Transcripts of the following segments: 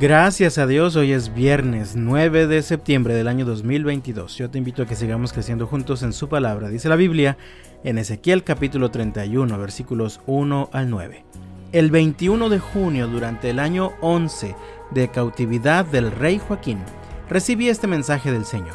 Gracias a Dios, hoy es viernes 9 de septiembre del año 2022. Yo te invito a que sigamos creciendo juntos en su palabra. Dice la Biblia en Ezequiel capítulo 31, versículos 1 al 9. El 21 de junio, durante el año 11 de cautividad del rey Joaquín, recibí este mensaje del Señor.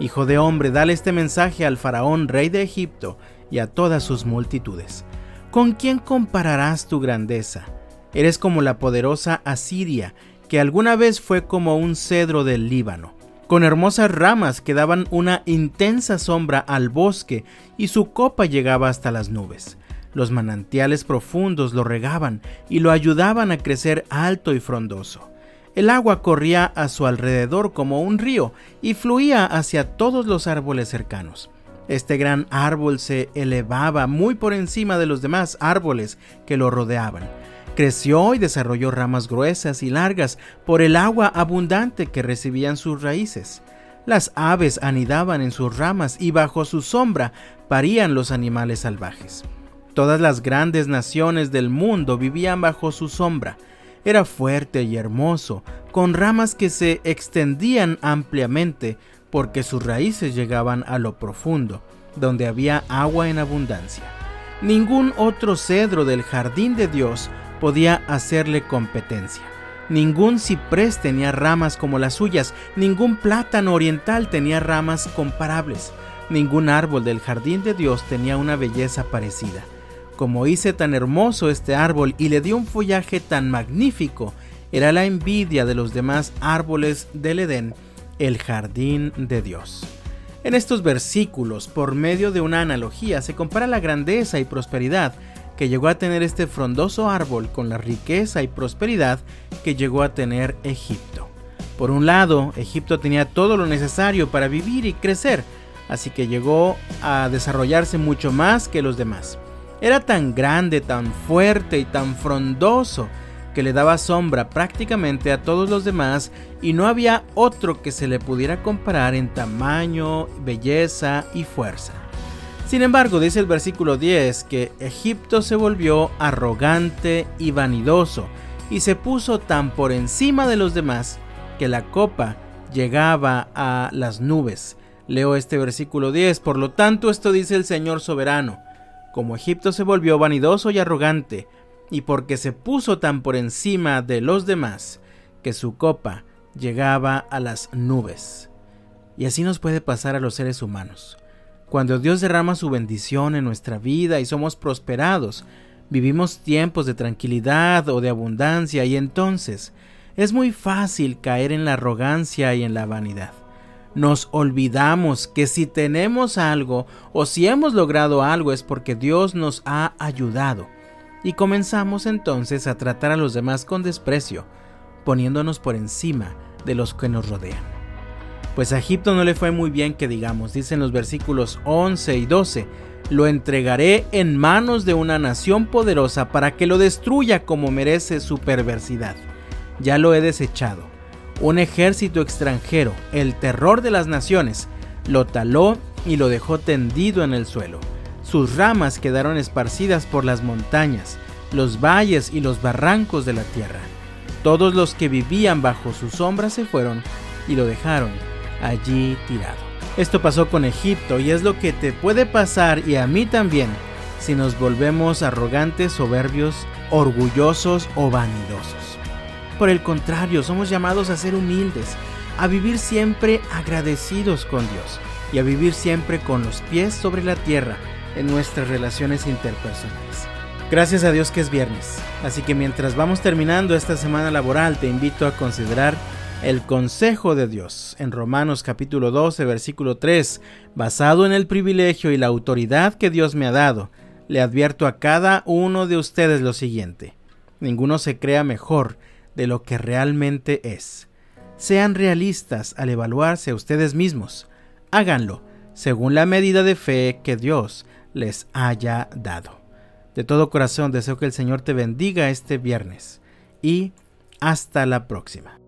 Hijo de hombre, dale este mensaje al faraón rey de Egipto y a todas sus multitudes. ¿Con quién compararás tu grandeza? Eres como la poderosa Asiria, que alguna vez fue como un cedro del Líbano, con hermosas ramas que daban una intensa sombra al bosque y su copa llegaba hasta las nubes. Los manantiales profundos lo regaban y lo ayudaban a crecer alto y frondoso. El agua corría a su alrededor como un río y fluía hacia todos los árboles cercanos. Este gran árbol se elevaba muy por encima de los demás árboles que lo rodeaban Creció y desarrolló ramas gruesas y largas por el agua abundante que recibían sus raíces. Las aves anidaban en sus ramas y bajo su sombra parían los animales salvajes. Todas las grandes naciones del mundo vivían bajo su sombra. Era fuerte y hermoso, con ramas que se extendían ampliamente porque sus raíces llegaban a lo profundo, donde había agua en abundancia. Ningún otro cedro del jardín de Dios podía hacerle competencia. Ningún ciprés tenía ramas como las suyas, ningún plátano oriental tenía ramas comparables, ningún árbol del jardín de Dios tenía una belleza parecida. Como hice tan hermoso este árbol y le dio un follaje tan magnífico, era la envidia de los demás árboles del Edén, el jardín de Dios. En estos versículos, por medio de una analogía, se compara la grandeza y prosperidad que llegó a tener este frondoso árbol con la riqueza y prosperidad que llegó a tener Egipto. Por un lado, Egipto tenía todo lo necesario para vivir y crecer, así que llegó a desarrollarse mucho más que los demás. Era tan grande, tan fuerte y tan frondoso que le daba sombra prácticamente a todos los demás y no había otro que se le pudiera comparar en tamaño, belleza y fuerza. Sin embargo, dice el versículo 10 que Egipto se volvió arrogante y vanidoso y se puso tan por encima de los demás que la copa llegaba a las nubes. Leo este versículo 10, por lo tanto esto dice el Señor soberano, como Egipto se volvió vanidoso y arrogante, y porque se puso tan por encima de los demás, que su copa llegaba a las nubes. Y así nos puede pasar a los seres humanos. Cuando Dios derrama su bendición en nuestra vida y somos prosperados, vivimos tiempos de tranquilidad o de abundancia y entonces es muy fácil caer en la arrogancia y en la vanidad. Nos olvidamos que si tenemos algo o si hemos logrado algo es porque Dios nos ha ayudado y comenzamos entonces a tratar a los demás con desprecio, poniéndonos por encima de los que nos rodean. Pues a Egipto no le fue muy bien que digamos, dicen los versículos 11 y 12, lo entregaré en manos de una nación poderosa para que lo destruya como merece su perversidad. Ya lo he desechado. Un ejército extranjero, el terror de las naciones, lo taló y lo dejó tendido en el suelo. Sus ramas quedaron esparcidas por las montañas, los valles y los barrancos de la tierra. Todos los que vivían bajo su sombra se fueron y lo dejaron allí tirado. Esto pasó con Egipto y es lo que te puede pasar y a mí también si nos volvemos arrogantes, soberbios, orgullosos o vanidosos. Por el contrario, somos llamados a ser humildes, a vivir siempre agradecidos con Dios y a vivir siempre con los pies sobre la tierra en nuestras relaciones interpersonales. Gracias a Dios que es viernes, así que mientras vamos terminando esta semana laboral te invito a considerar el consejo de Dios en Romanos capítulo 12 versículo 3, basado en el privilegio y la autoridad que Dios me ha dado, le advierto a cada uno de ustedes lo siguiente. Ninguno se crea mejor de lo que realmente es. Sean realistas al evaluarse a ustedes mismos. Háganlo según la medida de fe que Dios les haya dado. De todo corazón deseo que el Señor te bendiga este viernes y hasta la próxima.